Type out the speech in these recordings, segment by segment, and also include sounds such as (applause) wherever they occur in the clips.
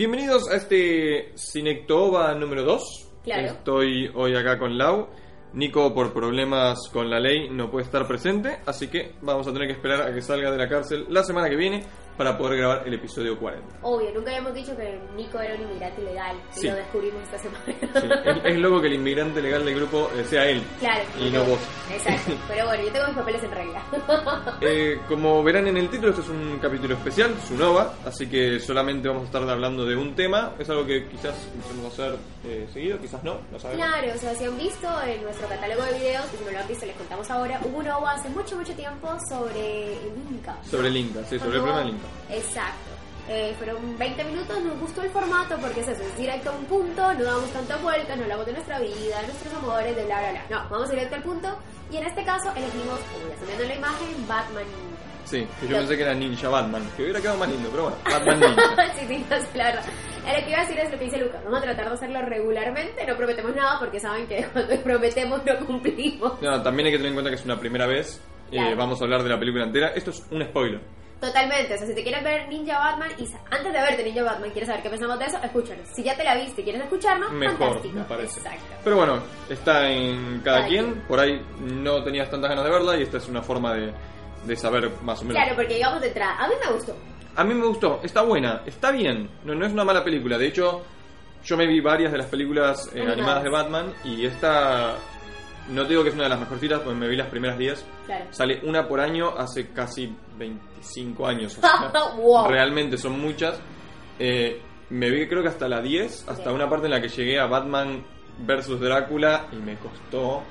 Bienvenidos a este Cinectoba número 2. Claro. Estoy hoy acá con Lau. Nico, por problemas con la ley, no puede estar presente, así que vamos a tener que esperar a que salga de la cárcel la semana que viene para poder grabar el episodio 40. Obvio, nunca habíamos dicho que Nico era un inmigrante ilegal. Y Sí. lo descubrimos esta semana. Sí, es, es loco que el inmigrante legal del grupo sea él. Claro. Y no vos. Exacto. (laughs) Pero bueno, yo tengo mis papeles en regla. Eh, como verán en el título, este es un capítulo especial, su nova, así que solamente vamos a estar hablando de un tema. Es algo que quizás empecemos a hacer eh, seguido, quizás no, no sabemos. Claro, o sea, si han visto en nuestro catálogo de videos, y si no lo han visto les contamos ahora, hubo una OVA hace mucho, mucho tiempo sobre el Inca. Sobre el Inca, sí, sobre el problema del Inca. Exacto. Eh, fueron 20 minutos, nos gustó el formato porque es eso, es directo a un punto, no damos tantas vueltas, no hablamos de nuestra vida, nuestros amores, de bla bla bla. No, vamos directo al punto. Y en este caso elegimos, como ya están viendo en la imagen, Batman Ninja. Sí, que yo Lo- pensé que era Ninja Batman, que hubiera quedado más lindo, pero bueno, (laughs) Batman Ninja. sí, sí, no sé, la verdad. Eh, Lo que iba a decir es lo que dice Lucas. Vamos a tratar de hacerlo regularmente. No prometemos nada porque saben que (laughs) cuando prometemos no cumplimos. No, también hay que tener en cuenta que es una primera vez. eh, Claro. vamos a hablar de la película entera. Esto es un spoiler. Totalmente. O sea, si te quieres ver Ninja Batman y antes de verte Ninja Batman quieres saber qué pensamos de eso, escúchanos. Si ya te la viste y quieres escucharnos, Mejor, fantástico. me parece. Exacto. Pero bueno, está en cada Cada quien. quien. Por ahí no tenías tantas ganas de verla y esta es una forma de, de saber más o menos. Claro, porque digamos de entrada. A mí me gustó. A mí me gustó, está buena, está bien. No, no es una mala película. De hecho, yo me vi varias de las películas eh, animadas de Batman y esta. No te digo que es una de las mejorcitas, porque me vi las primeras 10. Claro. Sale una por año hace casi 25 años. (laughs) o sea, wow. Realmente son muchas. Eh, me vi creo que hasta la 10, hasta una parte en la que llegué a Batman versus Drácula y me costó...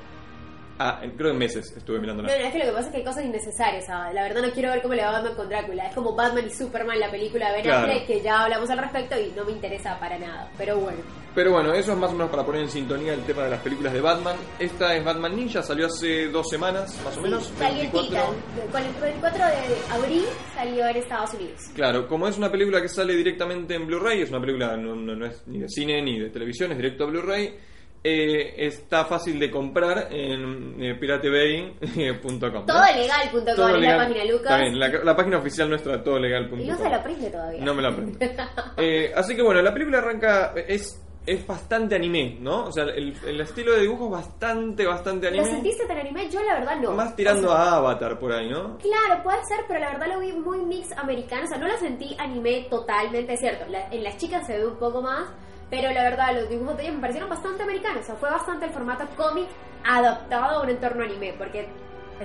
Ah, creo que meses estuve mirándola. No, no, es que lo que pasa es que hay cosas innecesarias. ¿sabes? La verdad no quiero ver cómo le va Batman con Drácula. Es como Batman y Superman, la película de Ben Claro. Affleck, que ya hablamos al respecto y no me interesa para nada. Pero bueno. Pero bueno, eso es más o menos para poner en sintonía el tema de las películas de Batman. Esta es Batman Ninja, salió hace dos semanas, más o menos. Sí, calientita. 24. Con el 24 de abril salió en Estados Unidos. Claro, como es una película que sale directamente en Blu-ray, es una película no, no- no es ni de cine ni de televisión, es directo a Blu-ray, eh, está fácil de comprar en eh, piratebay.com. ¿no? Todolegal.com Todo la página, Lucas. La, la página oficial nuestra, todolegal.com. Y no se lo aprende todavía. No me lo aprendo. (laughs) Eh, así que bueno, la película arranca, es, es bastante anime, ¿no? O sea, el, el estilo de dibujo es bastante, bastante ¿Lo anime. sentiste tan anime? Yo la verdad no. Más tirando O sea, a Avatar por ahí, ¿no? Claro, puede ser, pero la verdad lo vi muy mix americano. O sea, no lo sentí anime totalmente, es cierto. La- en las chicas se ve un poco más, pero la verdad los dibujos de ellos me parecieron bastante americanos. O sea, fue bastante el formato cómic adaptado a un entorno anime, porque,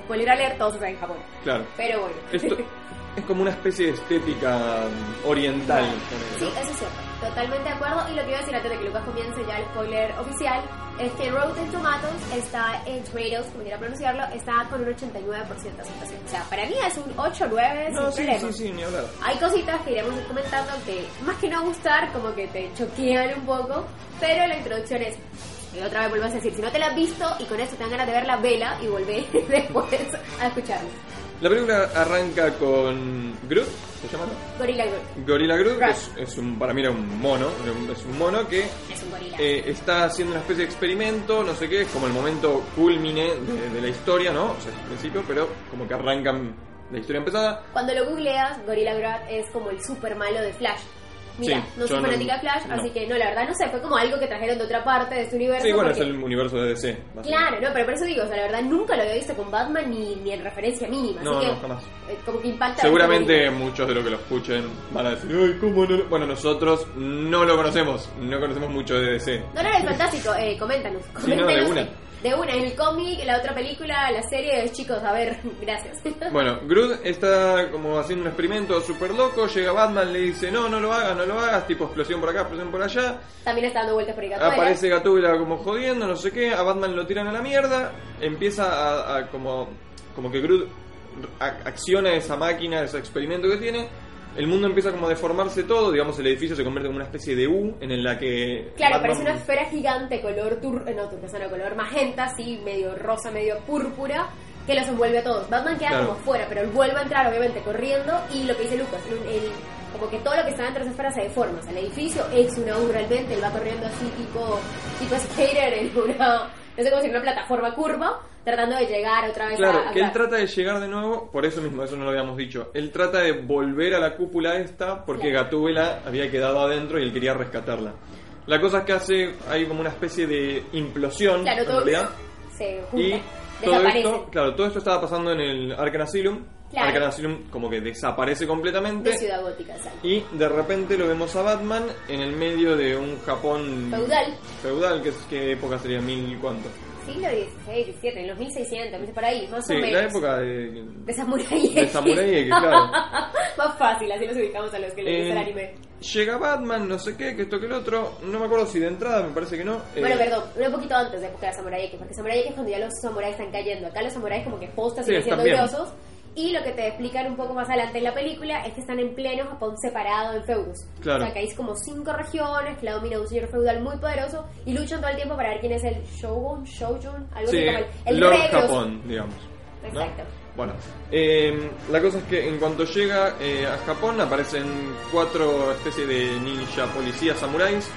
spoiler alert, todo sucede en Japón. Claro. Pero bueno. Esto (laughs) es como una especie de estética um, oriental. Sí, eso es cierto. Totalmente de acuerdo. Y lo que iba a decir antes de que Lucas comience ya el spoiler oficial es que Rotten Tomatoes está en Tomatoes, como quiera pronunciarlo, está con un 89% de aceptación. O sea, para mí es un 8 9 No, sí, sí, sí, ni hablar. Hay cositas que iremos comentando que más que no gustar, como que te choquean un poco, pero la introducción es... Y otra vez vuelvo a decir, si no te la has visto y con eso te dan ganas de ver la vela y volver (laughs) después a escucharla. La película arranca con Groot, ¿se llama? no? Gorilla Groot. Gorilla Groot, que es, es un, para mí era un mono, es un mono que Es un eh, está haciendo una especie de experimento, no sé qué, es como el momento culmine de, de la historia, ¿no? O sea, es el principio, pero como que arrancan la historia empezada. Cuando lo googleas, Gorilla Grodd es como el super malo de Flash. Mira, Sí, no soy fanática de Flash, no. así que no, la verdad no sé, fue como algo que trajeron de otra parte de este universo. Sí, bueno, es el universo de DC. Claro, no, pero por eso digo, o sea, la verdad nunca lo había visto con Batman ni, ni en referencia mínima. No, así no, que, jamás. eh, como que impacta. Seguramente muchos de los que lo escuchen van a decir, ay, ¿cómo no? lo-?" Bueno, nosotros no lo conocemos, no conocemos mucho de DC. No, no, es fantástico, eh, coméntanos. Sí, no, de coméntanos. una. De una, en el cómic, la otra película, la serie, chicos, a ver, (laughs) gracias. Bueno, Groot está como haciendo un experimento súper loco, llega Batman, le dice, no, no lo hagas, no lo hagas, tipo explosión por acá, explosión por allá. También está dando vueltas por ahí Gatúbela. Aparece Gatúbela como jodiendo, no sé qué, a Batman lo tiran a la mierda, empieza a, a como, como que Groot acciona esa máquina, ese experimento que tiene, el mundo empieza como a deformarse todo, digamos el edificio se convierte en una especie de U en la que... Claro, Batman- parece una esfera gigante color tur eh, no turquesano, color magenta, así medio rosa, medio púrpura, que los envuelve a todos. Batman queda Claro. como fuera, pero él vuelve a entrar obviamente corriendo y lo que dice Lucas, el- el- como que todo lo que está dentro de esa esfera se deforma. O sea, el edificio es una U realmente, él va corriendo así tipo, tipo skater en una Es como si una plataforma curva tratando de llegar otra vez Claro, a, a que él trata de llegar de nuevo, por eso mismo, eso no lo habíamos dicho. Él trata de volver a la cúpula esta porque Claro. Gatúbela había quedado adentro y él quería rescatarla. La cosa es que hace, hay como una especie de implosión, Claro, en todo realidad. se Y todo esto, claro, todo esto estaba pasando en el Arkham Asylum. Claro. Arkham Asylum como que desaparece completamente. de Ciudad Gótica, exacto. Y de repente lo vemos a Batman en el medio de un Japón Feudal. Feudal, que es qué época sería mil cuánto. Siglo XVI, XVII, en los 1600, no sé, por ahí, más Sí, o menos. la época de, De Samurai de Samurai X, claro. (laughs) Más fácil, así los ubicamos a los que les gusta el Eh, anime. Llega Batman, no sé qué, que esto que el otro, no me acuerdo si de entrada, me parece que no. eh, Bueno, perdón, un poquito antes de época de Samurai X, porque Samurai X es cuando ya los samuráis están cayendo. Acá los samuráis como que postas Sí, siguen siendo grosos. Y lo que te explican un poco más adelante en la película es que están en pleno Japón separado en feudos. Claro. O sea, que hay como cinco regiones, que la domina un señor feudal muy poderoso y luchan todo el tiempo para ver quién es el Shogun, Shogun, algo Sí, así como el, el Lord rey. Japón, digamos. ¿no? Exacto. Bueno, eh, la cosa es que en cuanto llega eh, a Japón aparecen cuatro especies de ninja policías samuráis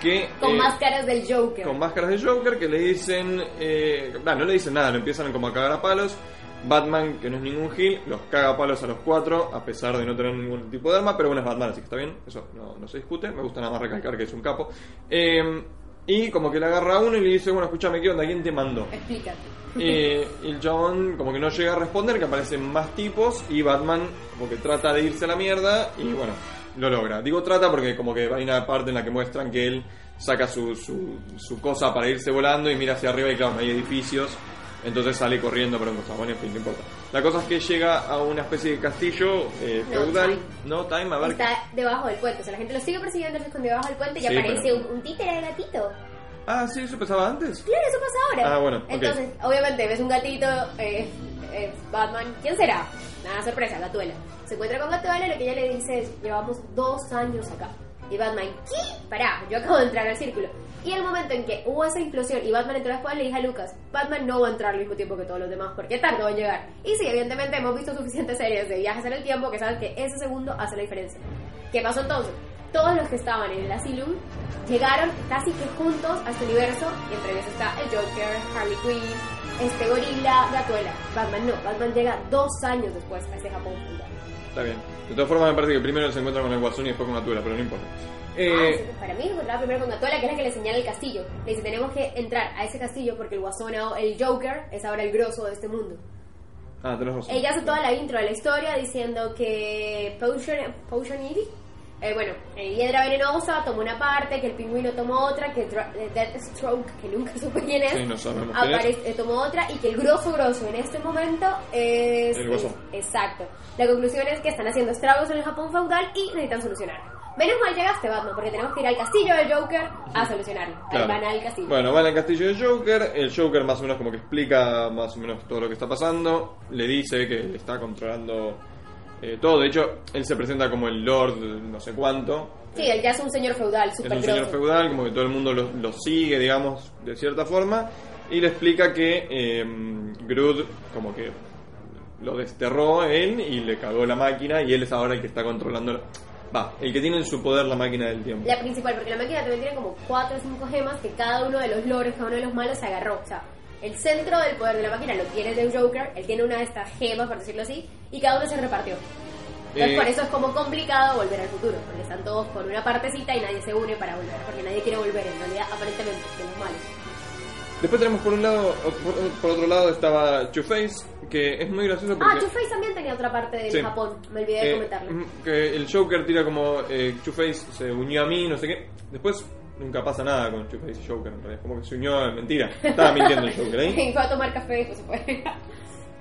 que... Con eh, máscaras del Joker. con máscaras de Joker que le dicen... Eh, bah, no le dicen nada, lo empiezan como a cagar a palos. Batman, que no es ningún gil, los caga a palos a los cuatro, a pesar de no tener ningún tipo de arma, pero bueno, es Batman, así que está bien, eso no, no se discute, me gusta nada más recalcar que es un capo. Eh, y como que le agarra a uno y le dice, bueno, escúchame, ¿qué onda? ¿Quién te mandó? Explícate. Eh, y el chabón como que no llega a responder, que aparecen más tipos y Batman como que trata de irse a la mierda y bueno, lo logra. Digo trata porque como que hay una parte en la que muestran que él saca su, su, su cosa para irse volando y mira hacia arriba y claro, no hay edificios. Entonces sale corriendo por un costado. Bueno, en fin, no importa. La cosa es que llega a una especie de castillo eh, No, feudal. Time. No, Time, a ver. Está debajo del puente. O sea, la gente lo sigue persiguiendo, se esconde debajo del puente y Sí, aparece pero- un, un títere de gatito. Ah, sí, eso pasaba antes. Claro, eso pasa ahora. Ah, bueno. Entonces, obviamente, ves un gatito, eh, eh, Batman. ¿Quién será? Nada, sorpresa, Gatuela. Se encuentra con Gatuela y lo que ella le dice es: Llevamos dos años acá. Y Batman, ¿qué? Pará, yo acabo de entrar al círculo. Y el momento en que hubo esa implosión y Batman entró después, le dije a Lucas: Batman no va a entrar al mismo tiempo que todos los demás, porque tardó en llegar. Y sí, evidentemente hemos visto suficientes series de viajes en el tiempo que saben que ese segundo hace la diferencia. ¿Qué pasó entonces? Todos los que estaban en el asylum llegaron casi que juntos a este universo, y entre ellos está el Joker, Harley Quinn, este gorila, Gatuela. Batman no, Batman llega dos años después a este Japón feudal. Está bien. De todas formas, me parece que primero se encuentra con el Guasón y después con Gatula, pero no importa. Eh, Ah, para mí encontraba primero con Gatuela, que es la que le señala el castillo. Le dice, tenemos que entrar a ese castillo porque el guasón, el Joker, es ahora el grosso de este mundo. Ah, tenés razón. Ella hace toda la intro de la historia diciendo que Potion, Potion Ivy, eh, bueno, eh, Hiedra Venenosa tomó una parte, que el pingüino tomó otra, que eh, Deathstroke, que nunca (laughs) supe quién es, Sí, no eh, tomó otra, y que el grosso grosso en este momento es... El es- exacto. La conclusión es que están haciendo estragos en el Japón feudal y necesitan solucionar. Menos mal llegaste, Batman, porque tenemos que ir al castillo del Joker a solucionarlo. Ahí Claro. van al castillo. Bueno, van al castillo del Joker. El Joker más o menos como que explica más o menos todo lo que está pasando. Le dice que está controlando eh, todo. De hecho, él se presenta como el Lord no sé cuánto. Sí, él ya es un señor feudal, Es súper un señor grosso. feudal, como que todo el mundo lo, lo sigue, digamos, de cierta forma. Y le explica que eh, Groot como que lo desterró él y le cagó la máquina y él es ahora el que está controlando... Va, el que tiene en su poder la máquina del tiempo. La principal, porque la máquina también tiene como 4 o 5 gemas que cada uno de los lores, cada uno de los malos se agarró. O sea, el centro del poder de la máquina lo tiene el Joker, él tiene una de estas gemas, por decirlo así, y cada uno se repartió. Entonces, Eh, por eso es como complicado volver al futuro, porque están todos por una partecita y nadie se une para volver, porque nadie quiere volver, en realidad, aparentemente, de los malos. Después tenemos por un lado, por, por otro lado estaba Two-Face, que es muy gracioso porque... Ah, Two-Face también tenía otra parte del Sí. Japón, me olvidé de eh, comentarlo. que el Joker tira como eh, Two-Face se unió a mí, no sé qué. Después nunca pasa nada con Two-Face y Joker, en realidad. Como que se unió, mentira. Estaba mintiendo el Joker (laughs) ahí. Fue a tomar café después se fue.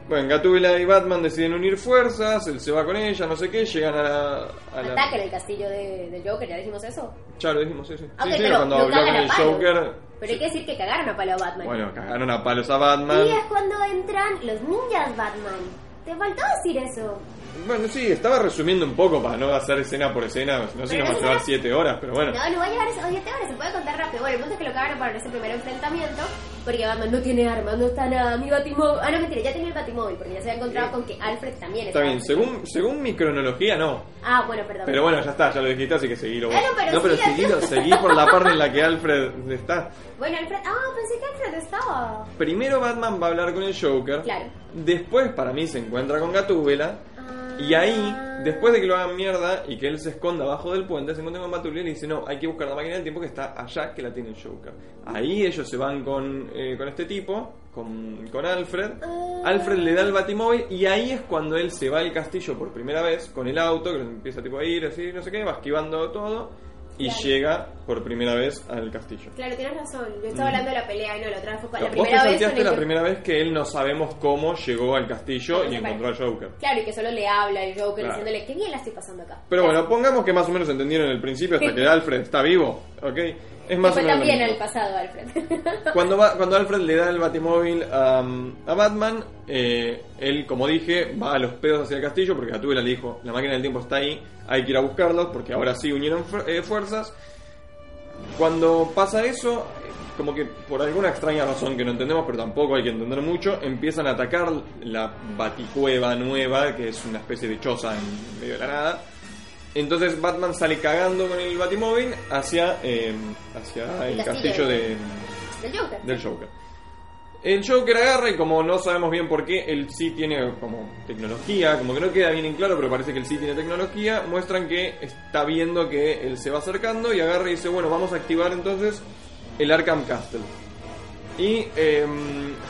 Bueno, Gatúbela y Batman deciden unir fuerzas, él se va con ella, no sé qué, llegan a la... A la... Ataque en el castillo de, de Joker, ¿ya dijimos eso? Ya lo dijimos, sí, sí. Ah, sí, ok, sí, pero cuando habló con el palo. Joker... Pero hay que decir que cagaron a palo a Batman. Bueno, cagaron a palos a Batman. Y es cuando entran los ninjas Batman. Te faltó decir eso. Bueno, sí, estaba resumiendo un poco para no hacer escena por escena, no sé si nos va a llevar será- 7 horas, pero bueno. No, no va a esos 7 horas, se puede contar rápido. Bueno, el punto es que lo cagaron para ese primer enfrentamiento, porque Batman no tiene armas, no está nada, mi Batimóvil... Ah, no, mentira, ya tenía el Batimóvil, porque ya se había encontrado con que Alfred también Está bien, según, según mi cronología no. Ah, bueno, perdón. Pero bueno, ya está, ya lo dijiste, así que seguilo vos. Ah, no, pero no, pero seguilo, (laughs) seguí por la parte en la que Alfred está. Bueno, Alfred... Ah, pensé que Alfred estaba... Primero Batman va a hablar con el Joker. Claro. Después, para mí, se encuentra con Gatúbela. Y ahí, después de que lo hagan mierda y que él se esconda abajo del puente, se encuentra con Gatúbela y dice, no, hay que buscar la máquina del tiempo que está allá, que la tiene el Joker. Ahí ellos se van con, eh, con este tipo, con, con Alfred. Ah. Alfred le da el batimóvil y ahí es cuando él se va al castillo por primera vez con el auto, que empieza tipo a ir así, no sé qué, va esquivando todo. Y Claro. llega por primera vez al castillo. Claro, tienes razón. Yo estaba hablando de la pelea y no, la otra fue la Vos te primera vez. salteaste la que- primera vez que él no sabemos cómo llegó al castillo y encontró al Joker. Claro, y que solo le habla el Joker Claro. diciéndole que bien la estoy pasando acá. Pero bueno, pongamos que más o menos entendieron el principio hasta (laughs) que Alfred está vivo, ¿ok? Es más o lo también al pasado, Alfred. (laughs) Cuando, va, cuando Alfred le da el batimóvil a, a Batman, eh, él, como dije, va a los pedos hacia el castillo porque Gatúbela le dijo, la máquina del tiempo está ahí, hay que ir a buscarlos porque ahora sí unieron eh, fuerzas. Cuando pasa eso, como que por alguna extraña razón que no entendemos, pero tampoco hay que entender mucho, empiezan a atacar la baticueva nueva, que es una especie de choza en medio de la nada. Entonces Batman sale cagando con el batimóvil hacia, eh, hacia el, El castillo castillo de- de, Del Joker. del Joker. El Joker agarra y como no sabemos bien por qué, él sí tiene como tecnología, como que no queda bien en claro, pero parece que él sí tiene tecnología, muestran que está viendo que él se va acercando y agarra y dice, bueno, vamos a activar entonces el Arkham Castle. Y eh,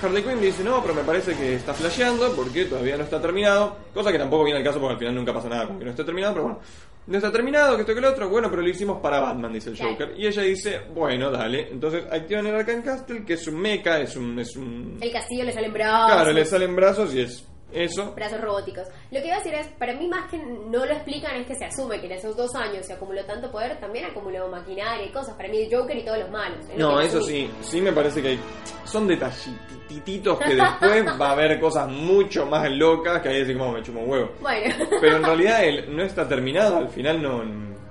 Harley Quinn dice, no, pero me parece que está flasheando porque todavía no está terminado. Cosa que tampoco viene al caso porque al final nunca pasa nada con que no esté terminado, pero bueno. No está terminado, que esto que lo otro. Bueno, pero lo hicimos para Batman, dice el. Joker. Y ella dice, bueno, dale. Entonces activan el Arkham Castle, que es un mecha, es un... Es un... El castillo le salen brazos. Claro, le salen brazos y es eso. Brazos robóticos. Lo que iba a decir es, para mí más que no lo explican es que se asume que en esos dos años se acumuló tanto poder, también acumuló maquinaria y cosas. Para mí el Joker y todos los malos. lo No, eso sí, sí me parece que hay, son detallititos que después va a haber cosas mucho más locas que ahí decir como me chumo un huevo. Bueno, Pero en realidad él no está terminado, al final no...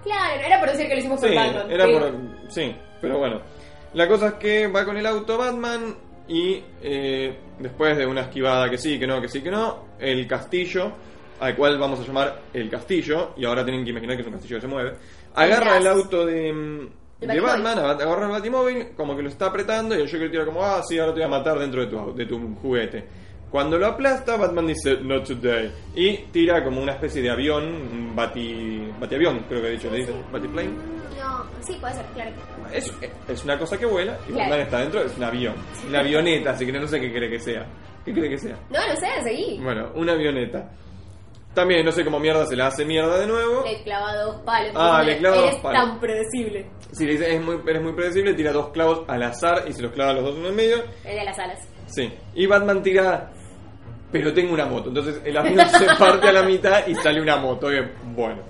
claro, era por decir que lo hicimos Sí, por Batman. era por... Sí, pero bueno. La cosa es que va con el auto Batman y eh, después de una esquivada que sí, que no, que sí, que no, el castillo, al cual vamos a llamar el castillo, y ahora tienen que imaginar que es un castillo que se mueve, agarra el auto de. Batman, agarra el batimóvil, como que lo está apretando y el Joker tira como, ah, sí, ahora te voy a matar dentro de tu, de tu juguete. Cuando lo aplasta, Batman dice, not today. Y tira como una especie de avión, un bati, batiavión, creo que he dicho, le dicen, batiplane. No, sí, puede ser, claro. Es, es una cosa que vuela y Claro. Batman está dentro, es un avión. Una avioneta, así que no sé qué cree que sea. ¿Qué cree que sea? No, no sé, seguí. Bueno, una avioneta. También no sé cómo mierda se la hace mierda de nuevo. Le clava dos palos. Ah, le clava dos palos. tan predecible. Si le dice, es muy, eres muy predecible, tira dos clavos al azar y se los clava los dos uno en medio. El de las alas. Sí. Y Batman tira, pero tengo una moto. Entonces el avión (laughs) se parte a la mitad y sale una moto. Bien, bueno.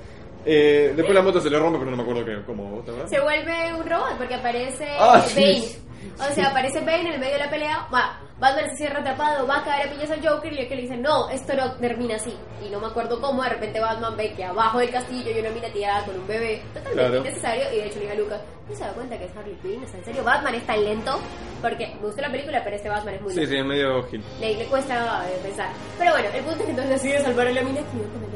Eh, después la moto se le rompe, pero no me acuerdo qué, cómo. ¿te acuerdas? Se vuelve un robot porque aparece Ah, Bane. sí. O sea, aparece Bane en el medio de la pelea. Va, Batman se cierra atrapado, va a caer a piñas al Joker y el que le dice, no, esto no termina así. Y no me acuerdo cómo, de repente Batman ve que abajo del castillo hay una mina tirada con un bebé. Totalmente Claro. innecesario. Y de hecho le dice a Lucas, ¿no se da cuenta que es Harley Quinn? O sea, en serio, Batman es tan lento. Porque me gustó la película, pero este Batman es muy Sí, lento. sí, es medio gil. Le, le cuesta eh, pensar. Pero bueno, el punto es que entonces decide salvar a la mina, Harley Quinn.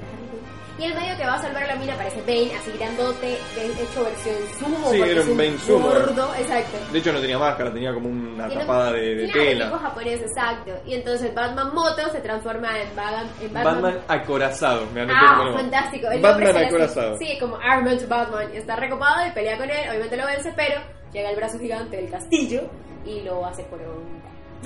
Y el medio que va a salvar a la mina aparece Bane, así grandote, de hecho versión sumo. Sí, era un Bane sumo. Gordo, exacto. De hecho no tenía máscara, tenía como una Tiene- tapada de, de claro, tipo tela. japonés, exacto. Y entonces Batman Moto se transforma en, Batman, en Batman. Batman acorazado, me Ah, fantástico. El Batman así. acorazado. Sí, como Armored Batman. Y está recopado y pelea con él. Obviamente lo vence, pero llega el brazo gigante del castillo y lo hace por un.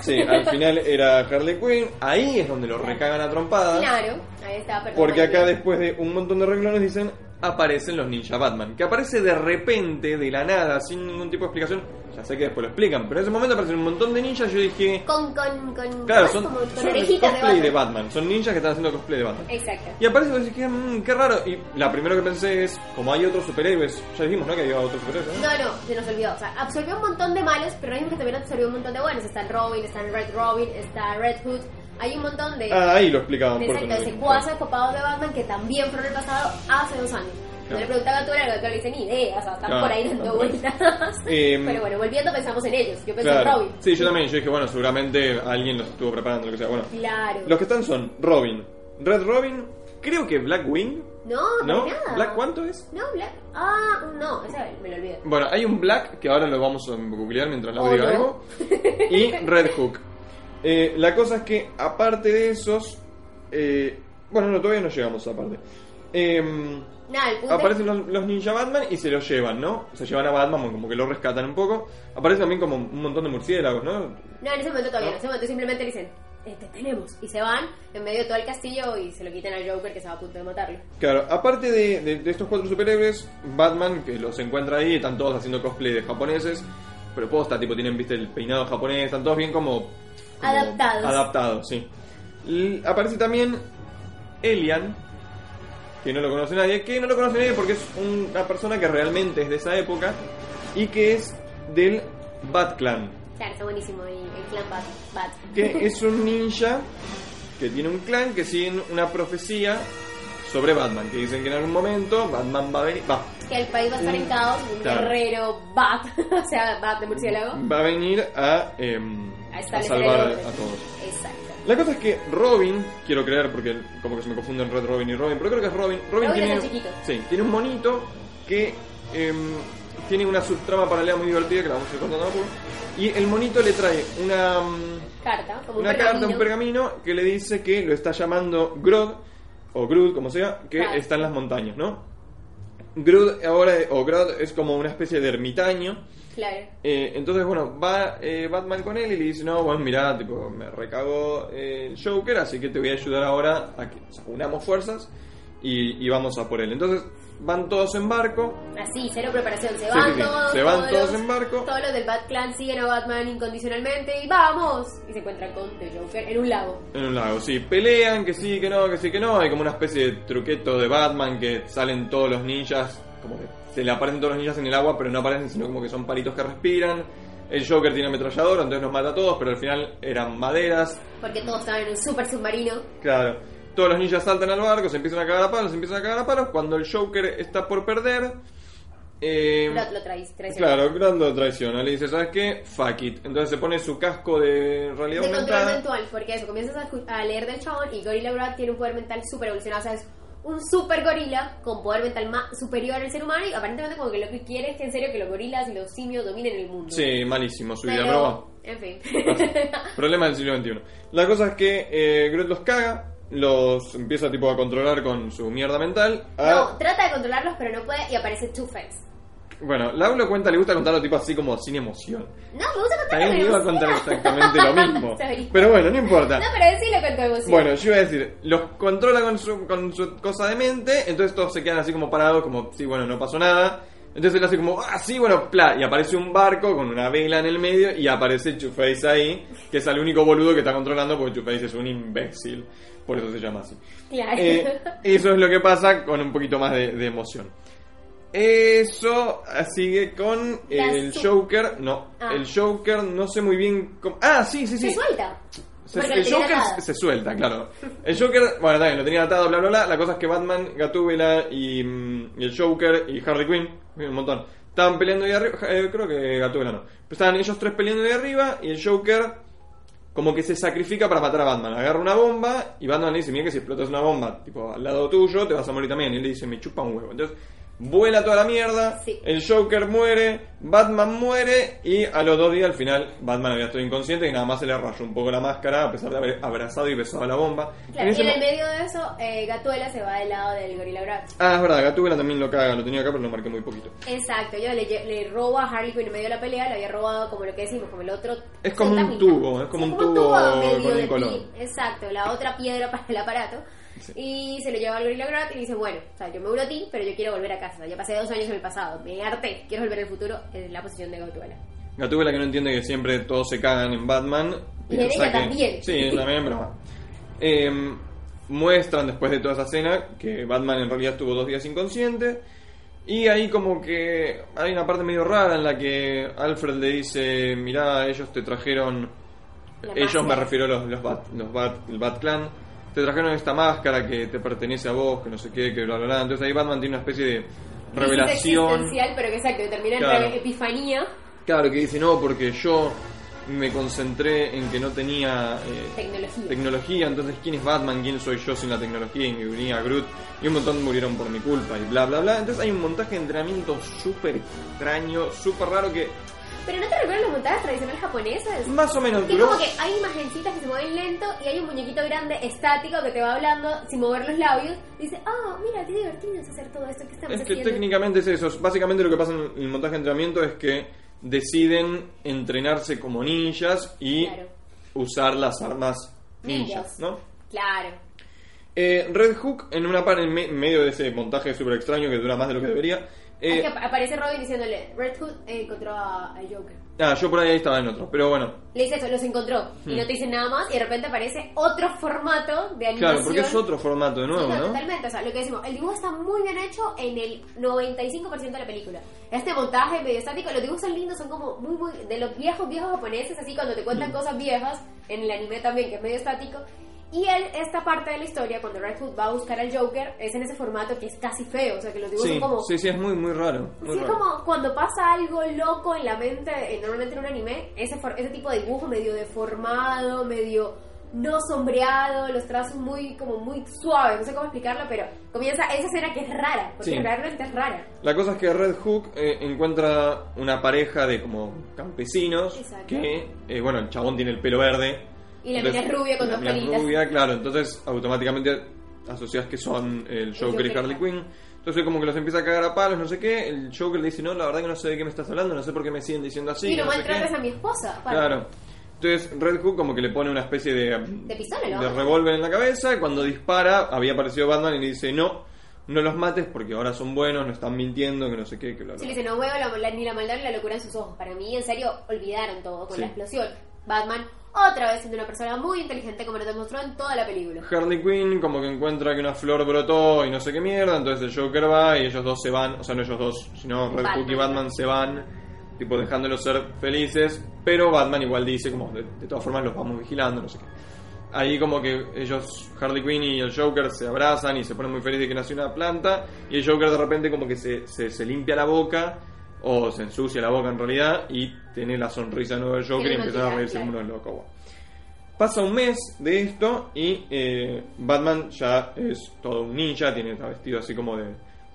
Sí, al final era Harley Quinn. Ahí es donde lo recagan a trompadas. Claro, ahí está, perdón. Porque acá después de un montón de renglones dicen aparecen los Ninja Batman. Que aparece de repente, de la nada, sin ningún tipo de explicación. Ya sé que después lo explican, pero en ese momento aparecen un montón de ninjas. Yo dije, Con, con, con. claro, ¿cómo son, es? como con son orejitas cosplay de Batman. Batman. Son ninjas que están haciendo cosplay de Batman. Exacto. Y aparece y dije, "Mm, qué raro. Y la primera que pensé es, como hay otros superhéroes, ya dijimos, ¿no? Que había otros superhéroes, ¿no? No, no, se nos olvidó. O sea, absorbió un montón de malos, pero mismo que también absorbió un montón de buenos. Está el Robin, está el Red Robin, está Red Hood. Hay un montón de, Ah, ahí lo explicaban. exacto, de no- secuaces copados de Batman que también fueron el pasado hace dos años. Yo Claro. le preguntaba a Gatúbela, Gatúbela le dice ni idea, o sea, están por ahí dando vueltas. (laughs) Em, Pero bueno, volviendo pensamos en ellos. Yo pensé Claro. en Robin. Sí, yo también. Yo dije, bueno, seguramente alguien los estuvo preparando, lo que sea. Bueno, Claro. los que están son Robin, Red Robin, creo que Blackwing, No, ¿no? para nada. ¿Black cuánto es? No, Black. Ah, no, esa me lo olvidé. Bueno, hay un Black que ahora lo vamos a googlear mientras la Oh, diga no. algo. Y (laughs) Red Hook. Eh, la cosa es que, aparte de esos. eh, bueno, no, todavía no llegamos a esa parte. Nada, el punto es- aparecen los, los Ninja Batman y se los llevan, ¿no? Se llevan a Batman, como que lo rescatan un poco. Aparece también como un montón de murciélagos, ¿no? No, en ese momento todavía. En ese momento simplemente le dicen, eh, te tenemos. Y se van en medio de todo el castillo y se lo quitan al Joker que estaba a punto de matarlo. Claro, aparte de, de- de estos cuatro superhéroes, Batman, que los encuentra ahí, están todos haciendo cosplay de japoneses, pero posta, tipo, tienen, viste, el peinado japonés, están todos bien como... Adaptados. Adaptados, sí. L- aparece también Elian, que no lo conoce nadie, que no lo conoce nadie porque es una persona que realmente es de esa época y que es del Bat Clan, Claro, está buenísimo el, el clan Bat. Bat. que (laughs) es un ninja que tiene un clan que siguen una profecía sobre Batman, que dicen que en algún momento Batman va a venir, va, Que el país va a estar en Mm, caos, un claro. guerrero Bat, (laughs) o sea, Bat de murciélago. va a venir a, em, A a establecer salvar a todos. Exacto. La cosa es que Robin, quiero creer porque como que se me confunden Red Robin y Robin, pero creo que es Robin. Robin, Robin tiene, es el chiquito. Sí, tiene un monito que em, tiene una subtrama paralela muy divertida que la vamos a ir contando a poco. Y el monito le trae una, mm, Carta, como una un carta, pergamino. un pergamino que le dice que lo está llamando Grodd, o Groot, como sea, que Claro. está en las montañas, ¿no? Groot ahora, o Grodd es como una especie de ermitaño. Claro. Eh, entonces, bueno, va eh, Batman con él y le dice, no, bueno, mirá, tipo, me recagó eh, el Joker, así que te voy a ayudar ahora a que o sea, unamos fuerzas y, y vamos a por él. Entonces, van todos en barco, Así, cero preparación. Se van sí, sí. todos. Se van todos los- en barco. Todos los del Bat Clan siguen a Batman incondicionalmente y ¡vamos! Y se encuentran con The Joker en un lago. en un lago, sí, pelean, que sí, que no, que sí, que no, hay como una especie de truqueto de Batman que salen todos los ninjas, como que se le aparecen todos los ninjas en el agua, pero no aparecen, sino como que son palitos que respiran. El Joker tiene ametrallador, entonces los mata a todos, pero al final eran maderas, Porque todos estaban en un super submarino. Claro. Todos los ninjas saltan al barco, se empiezan a cagar a palos, se empiezan a cagar a palos. Cuando el Joker está por perder, eh, lo traiciona. claro, Grand lo traiciona. Le dice, ¿sabes qué? Fuck it. Entonces se pone su casco de realidad de control aumentada. mental, porque eso, comienzas a, escu- a leer del chabón y Gorilla Grodd tiene un poder mental super evolucionado, o sea, es un super gorila con poder mental más superior al ser humano y aparentemente como que lo que quiere es que en serio que los gorilas y los simios dominen el mundo. Sí, malísimo su vida, pero, bueno. en fin. (laughs) Problema del siglo XXI. La cosa es que eh, los caga, los empieza tipo a controlar con su mierda mental. a- no, trata de controlarlos pero no puede y aparece Two-Face. Bueno, Lau lo cuenta, le gusta contarlo tipo así como sin emoción. No, me gusta contarlo También con iba a contar exactamente lo (laughs) mismo. Pero bueno, no importa. No, pero sí lo contó emoción. Bueno, yo iba a decir, los controla con su, con su cosa de mente, entonces todos se quedan así como parados, como, sí, bueno, no pasó nada. Entonces él hace como, ah, sí, bueno, pla, y aparece un barco con una vela en el medio y aparece Two-Face ahí, que es el único boludo que está controlando porque Two-Face es un imbécil, por eso se llama así. Claro. Eh, eso es lo que pasa con un poquito más de, de emoción. Eso sigue con La el su- Joker, no, Ah. el Joker no sé muy bien cómo... Ah, sí, sí, sí. Se suelta. Se- Porque el tenía Joker atado. se suelta, claro. El Joker, bueno, también lo tenía atado, bla, bla, bla. La cosa es que Batman, Gatúbela y, mm, y el Joker y Harley Quinn, un montón, estaban peleando ahí arriba. eh, creo que Gatúbela no. Pero estaban ellos tres peleando ahí arriba y el Joker, como que se sacrifica para matar a Batman. Agarra una bomba y Batman le dice: Mira que si explotas una bomba, tipo al lado tuyo, te vas a morir también. Y él le dice: Me chupa un huevo. Entonces. Vuela toda la mierda, Sí. el Joker muere, Batman muere y a los dos días al final Batman había estado inconsciente y nada más se le rayó un poco la máscara a pesar de haber abrazado y besado la bomba. Claro, En y ese en el mo- medio de eso, eh, Gatuela se va del lado del Gorilla Grodd. Ah, es verdad, Gatúbela también lo caga, lo tenía acá pero lo marqué muy poquito. Exacto, yo le, lle- le robo a Harley Quinn en medio de la pelea, le había robado como lo que decimos, como el otro. Es como un centamita. tubo, es como un tubo medio con un de color. pin. Exacto, la otra piedra para el aparato. Sí. Y se lo lleva al Gorilla Grodd y dice, bueno, o sea, yo me uno a ti, pero yo quiero volver a casa. Ya pasé dos años en el pasado, me harté, quiero volver al futuro, en la posición de Gatuela. Gatúbela que no entiende que siempre todos se cagan en Batman. Y piensa ella también. Sí, también, pero. Eh, muestran después de toda esa escena que Batman en realidad estuvo dos días inconsciente. Y ahí como que hay una parte medio rara en la que Alfred le dice, mirá, ellos te trajeron La ellos me refiero a los, los, Bat, los Bat, el Bat Clan, te trajeron esta máscara que te pertenece a vos, que no sé qué, que bla bla bla. Entonces ahí Batman tiene una especie de revelación. existencial, pero que exacto, que termina en Claro. re- epifanía Claro, que dice, no, porque yo me concentré en que no tenía eh, tecnología. tecnología, entonces ¿quién es Batman? ¿Quién soy yo sin la tecnología? Y venía Groot y un montón murieron por mi culpa y bla bla bla. Entonces hay un montaje de entrenamiento súper extraño, súper raro que Pero no te recuerdas los montajes tradicionales japoneses. más o menos Que duró. como que hay imagencitas que se mueven lento y hay un muñequito grande estático que te va hablando sin mover los labios. Y dice, ah, mira, qué divertido es hacer todo esto que estamos Es que haciendo. técnicamente es eso. Básicamente lo que pasa en el montaje de entrenamiento es que deciden entrenarse como ninjas y Claro. usar las armas ninjas. ¿no? Claro. Eh, Red Hook, en una parte, en me- medio de ese montaje súper extraño que dura más de lo que debería. Eh, es que ap- aparece Robin diciéndole, Red Hood encontró a- al Joker. ah, yo por ahí estaba en otro, pero bueno. Le dice eso, los encontró. Y Hmm. no te dicen nada más y de repente aparece otro formato de animación. Claro, porque es otro formato de Sí, nuevo, no, ¿no? totalmente. O sea, lo que decimos, el dibujo está muy bien hecho en el 95% de la película. Este montaje medio estático, los dibujos son lindos, son como muy, muy. de los viejos, viejos japoneses, así cuando te cuentan cosas viejas, en el anime también, que es medio estático. Y él, esta parte de la historia, cuando Red Hood va a buscar al Joker, es en ese formato que es casi feo. O sea, que los dibujos Sí, son como. sí, sí, es muy, muy raro. Muy Sí, es como cuando pasa algo loco en la mente, eh, normalmente en un anime, ese, ese tipo de dibujo medio deformado, medio no sombreado, los trazos muy como muy suaves, no sé cómo explicarlo, pero comienza esa escena que es rara, porque Sí. realmente es rara. La cosa es que Red Hook eh, encuentra una pareja de como campesinos Exacto. que, eh, bueno, el chabón tiene el pelo verde. Y la mina es rubia con dos pelitas. rubia, claro, entonces automáticamente asocias que son el Joker, y Harley Quinn. Entonces como que los empieza a cagar a palos, no sé qué. El Joker le dice, no, la verdad que no sé de qué me estás hablando, no sé por qué me siguen diciendo así. y no sé qué". a mi esposa. aparte. Claro. Entonces Red Hook como que le pone una especie de, De pistola, ¿no? de revólver en la cabeza. y Cuando dispara, había aparecido Batman y le dice, no, no los mates porque ahora son buenos, no están mintiendo, que no sé qué, que bla, bla. Sí, le dice, no veo la- la- ni la maldad ni la locura en sus ojos. Para mí, en serio, olvidaron todo con Sí. la explosión. Batman, otra vez siendo una persona muy inteligente como nos demostró en toda la película. Harley Quinn como que encuentra que una flor brotó y no sé qué mierda, entonces el Joker va y ellos dos se van, o sea, no ellos dos, sino Red. Hook y Batman se van, tipo dejándolos ser felices, pero Batman igual dice como de, de todas formas los vamos vigilando, no sé qué. Ahí como que ellos, Harley Quinn y el Joker se abrazan y se ponen muy felices de que nació una planta y el Joker de repente como que se, se, se limpia la boca o se ensucia la boca en realidad y tiene la sonrisa de nuevo del Joker y Tiene empiezan a reírse como unos locos. bueno. Pasa un mes de esto y eh, Batman ya es todo un ninja, tiene está vestido así como de,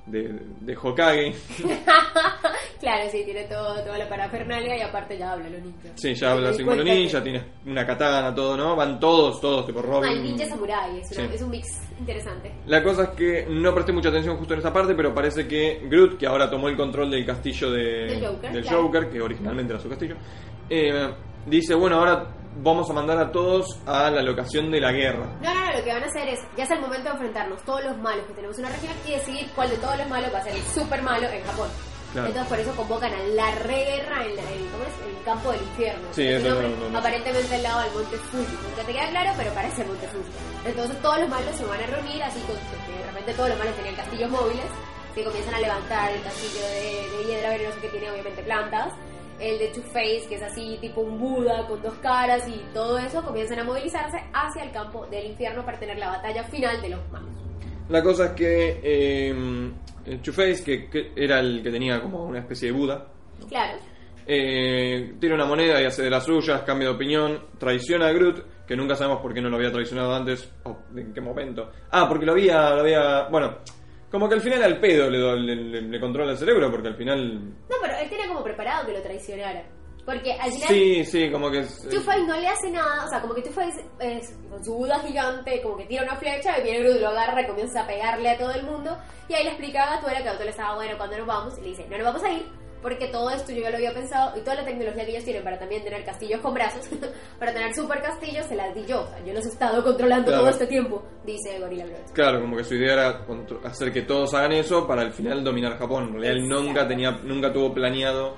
de, de Hokage. (laughs) claro, sí, tiene todo, toda la parafernalia y aparte ya habla lo ninja. Sí, ya habla como cuenta ninja, que- tiene una katana, todo, ¿no? Van todos, todos, tipo Robin. Ah, el ninja samurai, es, una- Sí. es un mix interesante. La cosa es que no presté mucha atención justo en esa parte, pero parece que Groot, que ahora tomó el control del castillo de, Del Joker, del claro. Joker, que originalmente era su castillo, eh, dice, bueno, ahora vamos a mandar a todos a la locación de la guerra. No, no, no, lo que van a hacer es, ya es el momento de enfrentarnos todos los malos que tenemos en una región y decidir cuál de todos los malos va a ser el super malo en Japón. Claro. Entonces por eso convocan a la reguerra en, la- en- ¿cómo es? En el campo del infierno. Sí, Es eso nombre no- no- no. Aparentemente al lado del monte Fuji. Nunca te queda claro, pero parece el monte Fuji. Entonces todos los malos se van a reunir, así con, porque de repente todos los malos tenían castillos móviles, que comienzan a levantar el castillo de, de hiedra venenosa que tiene obviamente plantas. El de Two-Face, que es así tipo un Buda con dos caras y todo eso, comienzan a movilizarse hacia el campo del infierno para tener la batalla final de los malos. La cosa es que eh, Two-Face, que, que era el que tenía como una especie de Buda, Claro. eh, tira una moneda y hace de las suyas, cambia de opinión, traiciona a Groot, que nunca sabemos por qué no lo había traicionado antes, o en qué momento. Ah, porque lo había, lo había, bueno, como que al final al pedo le, le, le- le controla el cerebro, porque al final... No, pero él tenía como preparado que lo traicionara. Porque al final Sí, sí, como que... Two-Face no le hace nada, o sea, como que Two-Face es con su Buda gigante, como que tira una flecha y viene Groot, lo agarra y comienza a pegarle a todo el mundo. Y ahí le explicaba a Gattuera que Gattuera estaba bueno cuando nos vamos y le dice, no nos vamos a ir porque todo esto yo ya lo había pensado y toda la tecnología que ellos tienen para también tener castillos con brazos, (laughs) para tener super castillos, se las di yo. O sea, yo los he estado controlando Claro. todo este tiempo, dice Gorilla Grodd. Claro, como que su idea era hacer que todos hagan eso para al final dominar Japón. En realidad él nunca tenía, nunca tuvo planeado